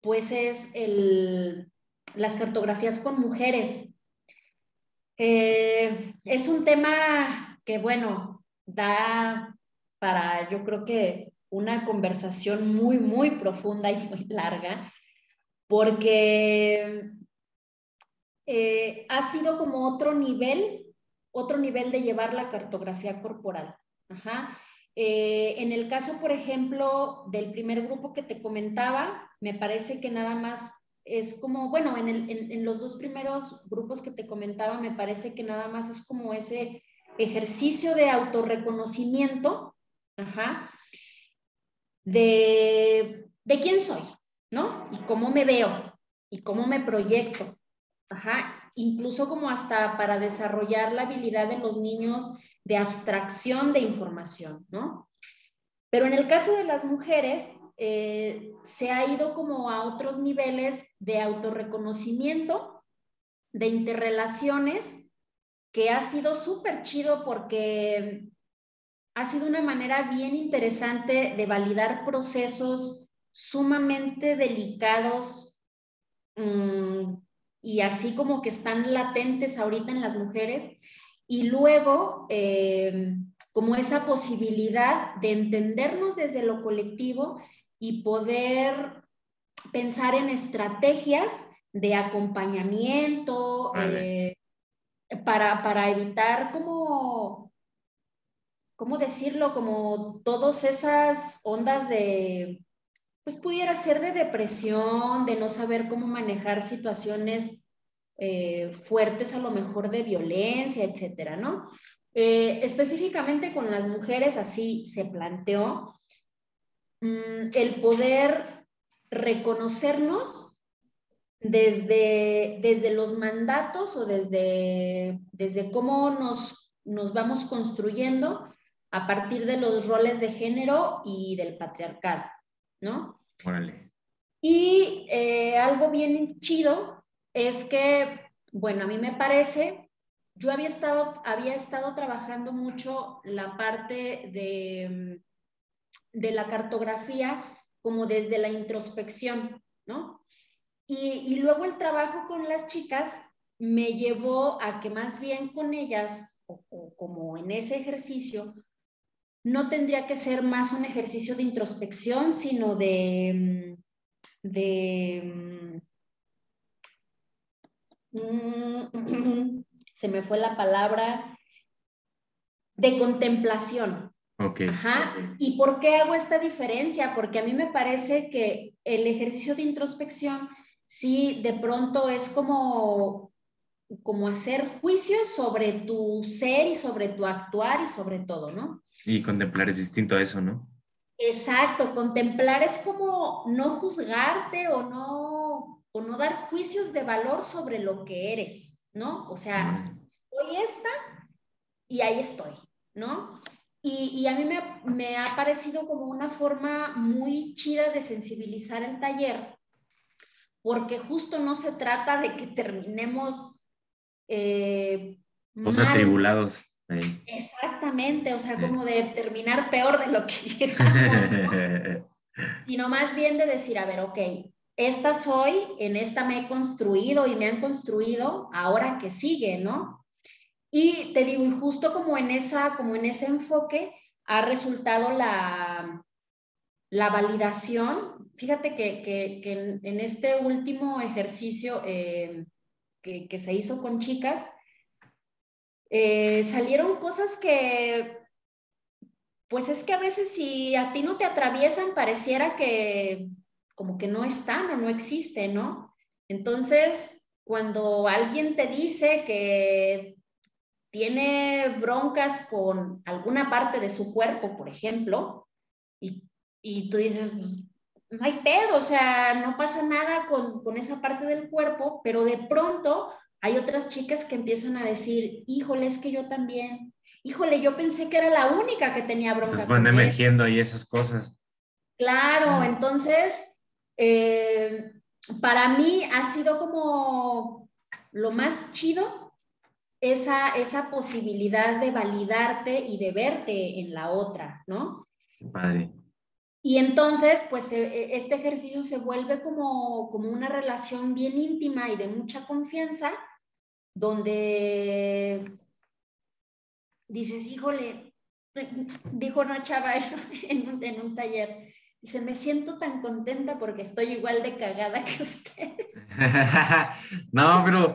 pues es el, las cartografías con mujeres. Eh, es un tema que, bueno, da para, yo creo que una conversación muy, muy profunda y muy larga, porque eh, ha sido como otro nivel, otro nivel de llevar la cartografía corporal. Eh, en el caso, por ejemplo, del primer grupo que te comentaba, me parece que nada más es como, bueno, en, los dos primeros grupos que te comentaba, me parece que nada más es como ese ejercicio de autorreconocimiento, de, de quién soy, ¿no? Y cómo me veo y cómo me proyecto. Incluso como hasta para desarrollar la habilidad de los niños de abstracción de información, ¿no? Pero en el caso de las mujeres, eh, se ha ido como a otros niveles de autorreconocimiento, de interrelaciones, que ha sido súper chido porque ha sido una manera bien interesante de validar procesos sumamente delicados, mm, y así como que están latentes ahorita en las mujeres, y luego eh, como esa posibilidad de entendernos desde lo colectivo y poder pensar en estrategias de acompañamiento eh, para, para evitar como, ¿cómo decirlo? Como todas esas ondas de pues pudiera ser de depresión, de no saber cómo manejar situaciones eh, fuertes, a lo mejor de violencia, etcétera, ¿no? Eh, específicamente con las mujeres, así se planteó mm, el poder reconocernos desde, desde los mandatos o desde, desde cómo nos, nos vamos construyendo a partir de los roles de género y del patriarcado. ¿No? Y eh, algo bien chido es que, bueno, a mí me parece, yo había estado, había estado trabajando mucho la parte de, de la cartografía como desde la introspección, ¿no? Y, luego el trabajo con las chicas me llevó a que más bien con ellas, o como en ese ejercicio, no tendría que ser más un ejercicio de introspección, sino de, de mm, se me fue la palabra, de contemplación. Okay. Ajá. ¿Y por qué hago esta diferencia? Porque a mí me parece que el ejercicio de introspección sí de pronto es como como hacer juicios sobre tu ser y sobre tu actuar y sobre todo, ¿no? Y contemplar es distinto a eso, ¿no? Exacto, contemplar es como no juzgarte o no, o no dar juicios de valor sobre lo que eres, ¿no? O sea, soy esta y ahí estoy, ¿no? Y, a mí me, me ha parecido como una forma muy chida de sensibilizar el taller, porque justo no se trata de que terminemos eh, Los atribulados. Exactamente, o sea, como de terminar peor de lo que llegamos, sino más bien de decir, a ver, ok, esta soy, en esta me he construido y me han construido, ahora que sigue, ¿no? Y te digo, y justo como en, esa, como en ese enfoque ha resultado la, la validación. Fíjate que, en, este último ejercicio eh, que, se hizo con chicas, eh, salieron cosas que, pues es que a veces si a ti no te atraviesan, pareciera que como que no están o no existen, ¿no? Entonces, cuando alguien te dice que tiene broncas con alguna parte de su cuerpo, por ejemplo, y, y tú dices, no hay pedo, o sea, no pasa nada con, con, esa parte del cuerpo, pero de pronto hay otras chicas que empiezan a decir, híjole, es que yo también, híjole, yo pensé que era la única que tenía broncas. Entonces van emergiendo ahí esas cosas. Claro, entonces eh, para mí ha sido como lo más chido esa, esa posibilidad de validarte y de verte en la otra, ¿no? Padre. Y entonces, pues e, e, este ejercicio se vuelve como, como una relación bien íntima y de mucha confianza, donde dices, híjole, dijo una chava en un, en un taller, Dice, me siento tan contenta porque estoy igual de cagada que ustedes. no, pero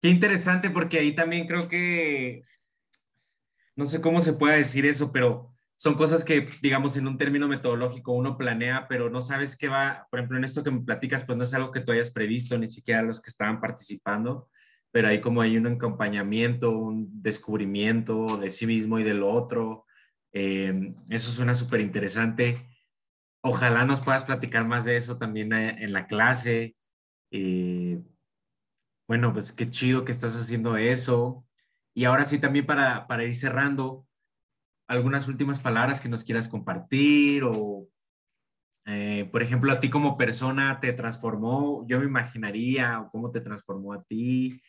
qué interesante porque ahí también creo que, no sé cómo se puede decir eso, pero son cosas que, digamos, en un término metodológico uno planea, pero no sabes qué va, por ejemplo, en esto que me platicas, pues no es algo que tú hayas previsto, ni siquiera los que estaban participando, pero ahí como hay un acompañamiento, un descubrimiento de sí mismo y del otro. Eh, eso suena súper interesante. Ojalá nos puedas platicar más de eso también eh, en la clase. Eh, bueno, pues qué chido que estás haciendo eso. Y ahora sí, también para, para ir cerrando, algunas últimas palabras que nos quieras compartir o, eh, por ejemplo, a ti como persona te transformó, yo me imaginaría, o cómo te transformó a ti,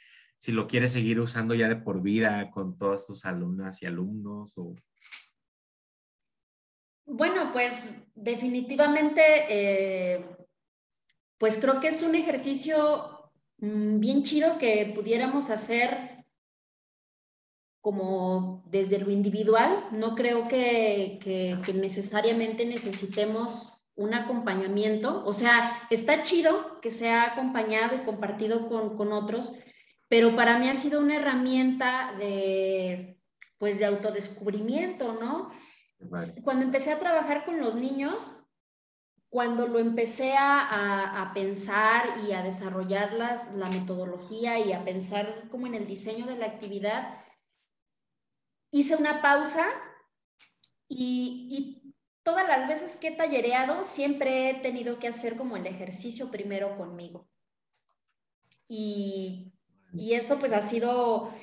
si lo quieres seguir usando ya de por vida con todas tus alumnas y alumnos o bueno, pues definitivamente, eh, pues creo que es un ejercicio mm, bien chido que pudiéramos hacer como desde lo individual. No creo que, necesariamente necesitemos un acompañamiento. O sea, está chido que sea acompañado y compartido con, con otros, pero para mí ha sido una herramienta de, pues, de autodescubrimiento, ¿no? Cuando empecé a trabajar con los niños, cuando lo empecé a, pensar y a desarrollar las, la metodología y a pensar como en el diseño de la actividad, hice una pausa y, y, todas las veces que he tallereado siempre he tenido que hacer como el ejercicio primero conmigo. Y, y eso pues ha sido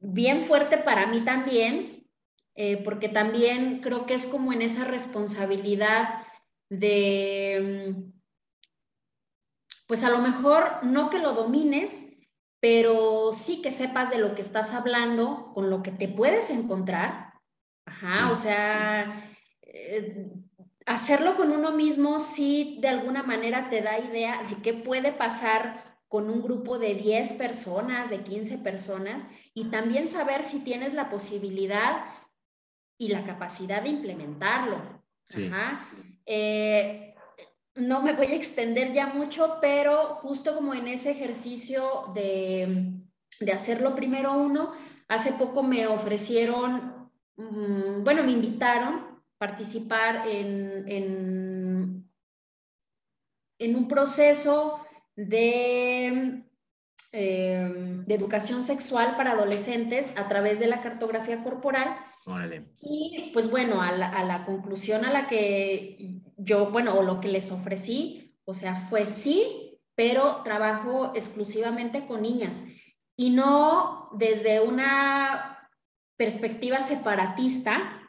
bien fuerte para mí también, eh, porque también creo que es como en esa responsabilidad de, mm, pues a lo mejor no que lo domines, pero sí que sepas de lo que estás hablando, con lo que te puedes encontrar. Ajá, o sea, eh, hacerlo con uno mismo sí de alguna manera te da idea de qué puede pasar con un grupo de 10 personas, de 15 personas, y también saber si tienes la posibilidad y la capacidad de implementarlo. Eh, no me voy a extender ya mucho, pero justo como en ese ejercicio de, de hacerlo primero uno, hace poco me ofrecieron, mm, bueno, me invitaron a participar en, en, en un proceso de, eh, de educación sexual para adolescentes a través de la cartografía corporal. Y pues bueno, a la, conclusión a la que yo, bueno, o lo que les ofrecí, o sea, fue sí, pero trabajo exclusivamente con niñas. Y no desde una perspectiva separatista,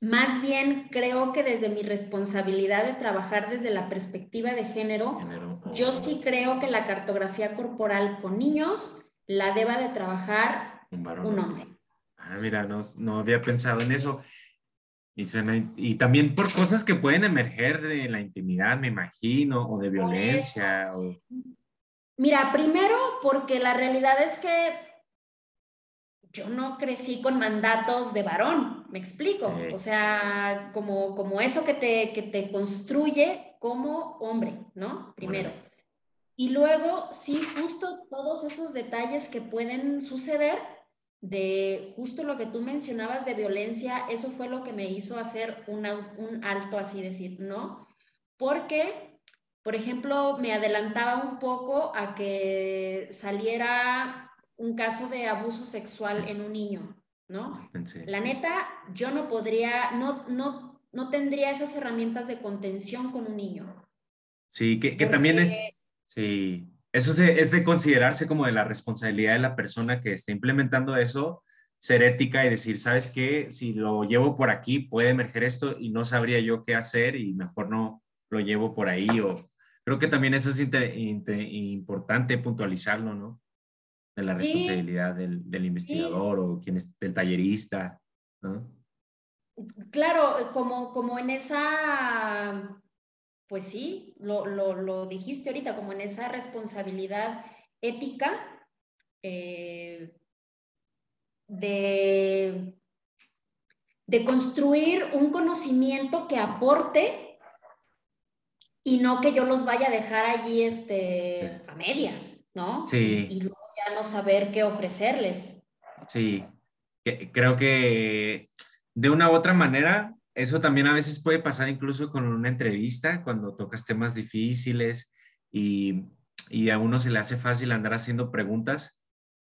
más bien creo que desde mi responsabilidad de trabajar desde la perspectiva de género, yo sí creo que la cartografía corporal con niños la deba de trabajar un hombre. Ah, mira, no, no había pensado en eso. Y, también por cosas que pueden emerger de la intimidad, me imagino, o de violencia. Mira, primero porque la realidad es que yo no crecí con mandatos de varón, me explico. O sea, como, como eso que te, que te construye como hombre, ¿no? Primero. Y luego, sí, justo todos esos detalles que pueden suceder de justo lo que tú mencionabas de violencia, eso fue lo que me hizo hacer un alto así, decir, ¿no? Porque, por ejemplo, me adelantaba un poco a que saliera un caso de abuso sexual en un niño, ¿no? La neta, yo no podría, no, no, no tendría esas herramientas de contención con un niño. Sí, que, que también, sí, eso es de, considerarse como de la responsabilidad de la persona que está implementando eso, ser ética y decir, ¿sabes qué? Si lo llevo por aquí puede emerger esto y no sabría yo qué hacer y mejor no lo llevo por ahí. O creo que también eso es importante puntualizarlo, ¿no? De la responsabilidad del, del, investigador o quien es del tallerista, ¿no? Claro, como, como en esa pues sí, lo, dijiste ahorita, como en esa responsabilidad ética eh, de, de construir un conocimiento que aporte y no que yo los vaya a dejar allí este, a medias, ¿no? Sí. Y, saber qué ofrecerles. Sí, creo que de una u otra manera eso también a veces puede pasar incluso con una entrevista, cuando tocas temas difíciles y, a uno se le hace fácil andar haciendo preguntas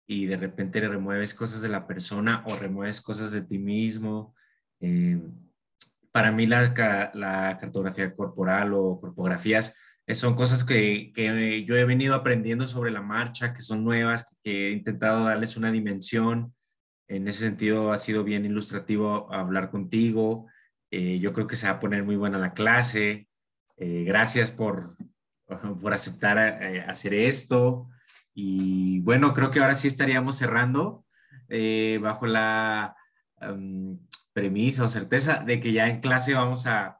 y de repente le remueves cosas de la persona o remueves cosas de ti mismo. Eh, para mí la, cartografía corporal o corpografías son cosas que, que, yo he venido aprendiendo sobre la marcha, que son nuevas, que he intentado darles una dimensión. En ese sentido ha sido bien ilustrativo hablar contigo. Eh, yo creo que se va a poner muy buena la clase. Eh, gracias por, por aceptar eh, hacer esto. Y bueno, creo que ahora sí estaríamos cerrando bajo la premisa o certeza de que ya en clase vamos a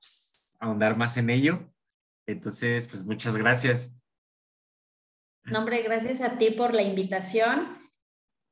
ahondar más en ello. Entonces, pues muchas gracias. No, hombre, gracias a ti por la invitación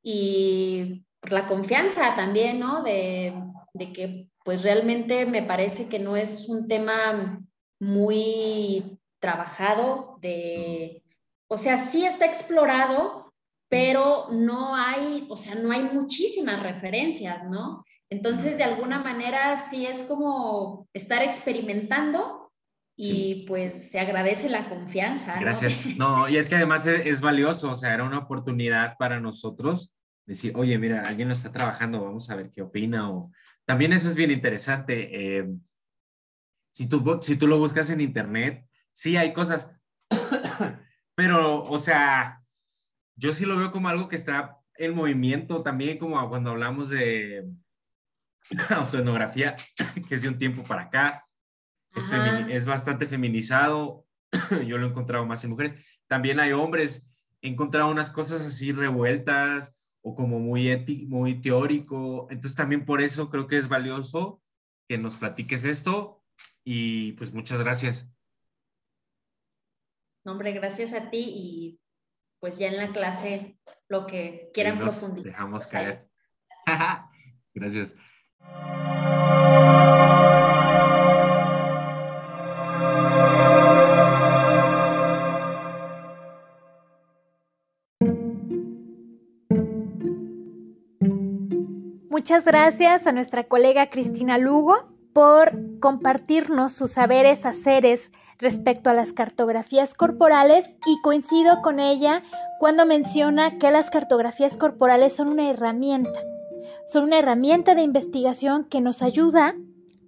y por la confianza también, ¿no? De, de que pues realmente me parece que no es un tema muy trabajado de, o sea, sí está explorado, pero no hay, o sea, no hay muchísimas referencias, ¿no? Entonces, de alguna manera, sí es como estar experimentando y pues se agradece la confianza. ¿no? Gracias. No, y es que además es, es, valioso, o sea, era una oportunidad para nosotros decir, oye, mira, alguien lo está trabajando, vamos a ver qué opina o también eso es bien interesante. Eh, si, tú, si tú lo buscas en internet, sí hay cosas, pero, o sea, yo sí lo veo como algo que está en movimiento también, como cuando hablamos de autoetnografía, que es de un tiempo para acá, es, es, bastante feminizado, yo lo he encontrado más en mujeres. También hay hombres, he encontrado unas cosas así revueltas, o como muy, muy teórico. Entonces también por eso creo que es valioso que nos platiques esto y pues muchas gracias. No, hombre, gracias a ti y pues ya en la clase lo que quieran profundizar. Dejamos caer. gracias. Muchas gracias a nuestra colega Cristina Lugo por compartirnos sus saberes haceres respecto a las cartografías corporales y coincido con ella cuando menciona que las cartografías corporales son una herramienta, son una herramienta de investigación que nos ayuda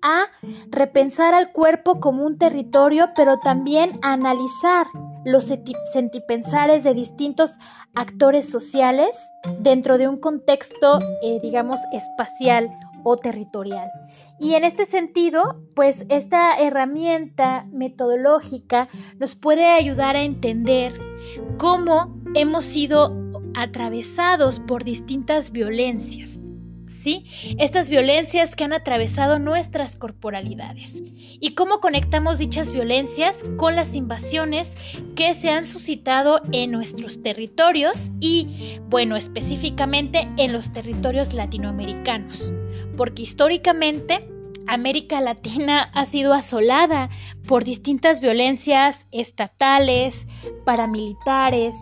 a repensar al cuerpo como un territorio, pero también a analizar los sentipensares de distintos actores sociales dentro de un contexto, eh, digamos, espacial o territorial. Y en este sentido, pues esta herramienta metodológica nos puede ayudar a entender cómo hemos sido atravesados por distintas violencias, Estas violencias que han atravesado nuestras corporalidades. Y cómo conectamos dichas violencias con las invasiones que se han suscitado en nuestros territorios y, bueno, específicamente en los territorios latinoamericanos. Porque históricamente América Latina ha sido asolada por distintas violencias estatales, paramilitares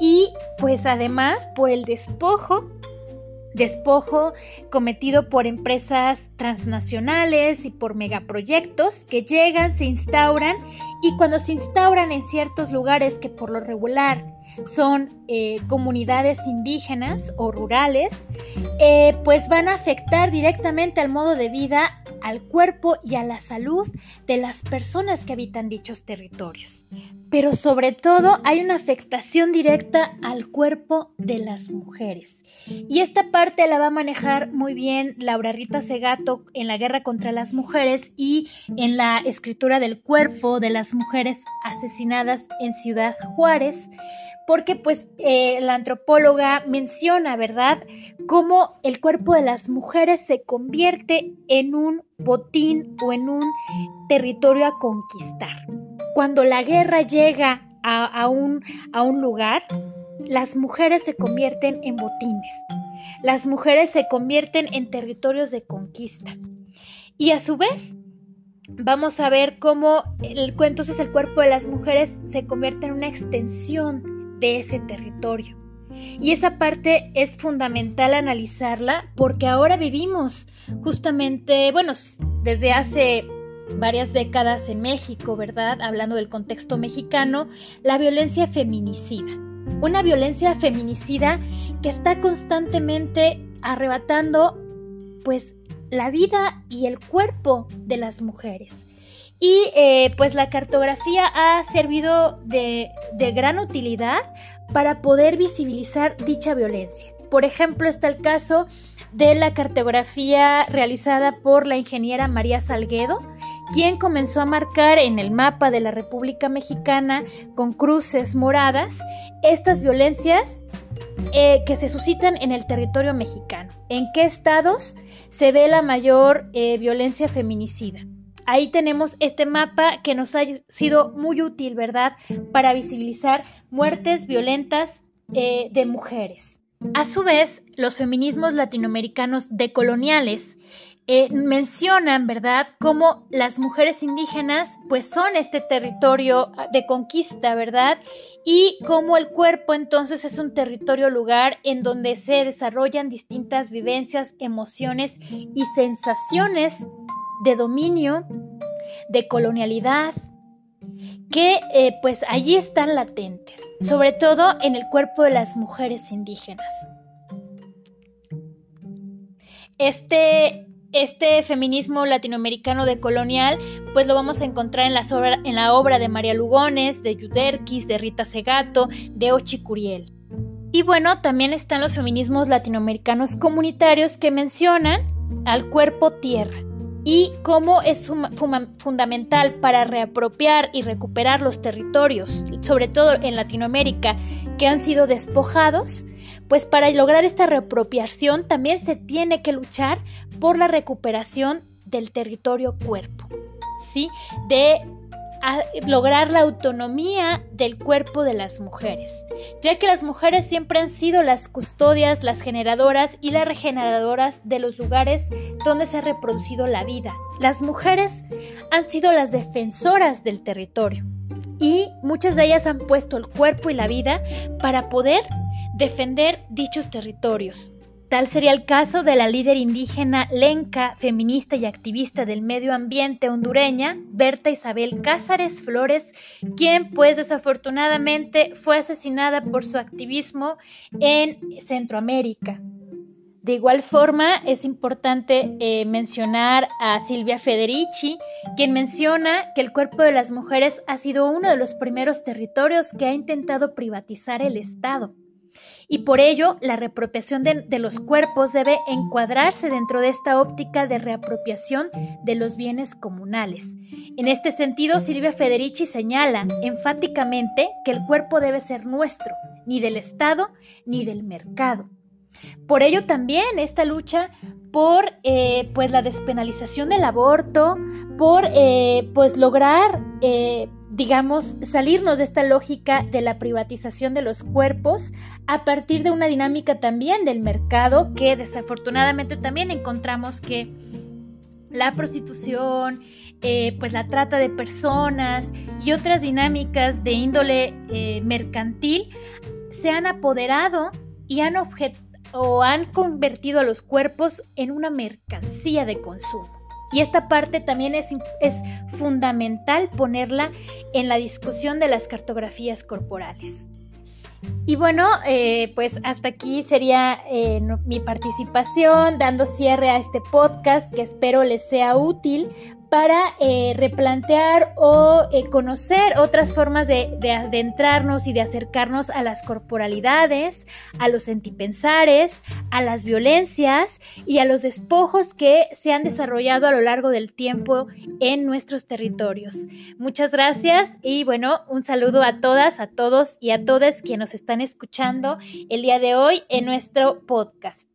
y pues además por el despojo despojo cometido por empresas transnacionales y por megaproyectos que llegan, se instauran y cuando se instauran en ciertos lugares que por lo regular son eh, comunidades indígenas o rurales, eh, pues van a afectar directamente al modo de vida al cuerpo y a la salud de las personas que habitan dichos territorios. Pero sobre todo hay una afectación directa al cuerpo de las mujeres. Y esta parte la va a manejar muy bien Laura Rita Segato en la guerra contra las mujeres y en la escritura del cuerpo de las mujeres asesinadas en Ciudad Juárez porque pues eh, la antropóloga menciona, ¿verdad?, cómo el cuerpo de las mujeres se convierte en un botín o en un territorio a conquistar. Cuando la guerra llega a, un, a un lugar, las mujeres se convierten en botines. Las mujeres se convierten en territorios de conquista. Y a su vez, vamos a ver cómo el, entonces el cuerpo de las mujeres se convierte en una extensión de ese territorio. Y esa parte es fundamental analizarla porque ahora vivimos justamente, bueno, desde hace varias décadas en México, ¿verdad? Hablando del contexto mexicano, la violencia feminicida. Una violencia feminicida que está constantemente arrebatando pues la vida y el cuerpo de las mujeres. Y eh, pues la cartografía ha servido de, de gran utilidad para poder visibilizar dicha violencia. Por ejemplo, está el caso de la cartografía realizada por la ingeniera María Salguedo, quien comenzó a marcar en el mapa de la República Mexicana con cruces moradas estas violencias eh, que se suscitan en el territorio mexicano. ¿En qué estados se ve la mayor eh, violencia feminicida? Ahí tenemos este mapa que nos ha sido muy útil, ¿verdad? Para visibilizar muertes violentas eh, de mujeres. A su vez, los feminismos latinoamericanos decoloniales eh, mencionan, ¿verdad?, cómo las mujeres indígenas pues son este territorio de conquista, ¿verdad? Y cómo el cuerpo entonces es un territorio lugar en donde se desarrollan distintas vivencias, emociones y sensaciones de dominio, de colonialidad, que eh, pues allí están latentes, sobre todo en el cuerpo de las mujeres indígenas. Este, este feminismo latinoamericano de colonial, pues lo vamos a encontrar en, en la obra de María Lugones, de Yuderquis, de Rita Segato, de Ochi Curiel. Y bueno, también están los feminismos latinoamericanos comunitarios que mencionan al cuerpo tierra, y cómo es fundamental para reapropiar y recuperar los territorios, sobre todo en Latinoamérica, que han sido despojados, pues para lograr esta reapropiación también se tiene que luchar por la recuperación del territorio cuerpo, ¿sí? De lograr la autonomía del cuerpo de las mujeres, ya que las mujeres siempre han sido las custodias, las generadoras y las regeneradoras de los lugares donde se ha reproducido la vida. Las mujeres han sido las defensoras del territorio y muchas de ellas han puesto el cuerpo y la vida para poder defender dichos territorios. Tal sería el caso de la líder indígena lenca, feminista y activista del medio ambiente hondureña, Berta Isabel Cázares Flores, quien pues desafortunadamente fue asesinada por su activismo en Centroamérica. De igual forma, es importante eh, mencionar a Silvia Federici, quien menciona que el cuerpo de las mujeres ha sido uno de los primeros territorios que ha intentado privatizar el Estado y por ello la reapropiación de, los cuerpos debe encuadrarse dentro de esta óptica de reapropiación de los bienes comunales. En este sentido, Silvia Federici señala enfáticamente que el cuerpo debe ser nuestro, ni del Estado ni del mercado. Por ello también esta lucha por eh, pues la despenalización del aborto, por eh, pues lograr eh, digamos salirnos de esta lógica de la privatización de los cuerpos a partir de una dinámica también del mercado que desafortunadamente también encontramos que la prostitución, pues la trata de personas y otras dinámicas de índole mercantil se han apoderado y han o han convertido a los cuerpos en una mercancía de consumo. Y esta parte también es, es fundamental ponerla en la discusión de las cartografías corporales. Y bueno, eh, pues hasta aquí sería eh, mi participación, dando cierre a este podcast que espero les sea útil para eh, replantear o eh, conocer otras formas de, adentrarnos y de acercarnos a las corporalidades, a los sentipensares, a las violencias y a los despojos que se han desarrollado a lo largo del tiempo en nuestros territorios. Muchas gracias y bueno, un saludo a todas, a todos y a todas quienes nos están escuchando el día de hoy en nuestro podcast.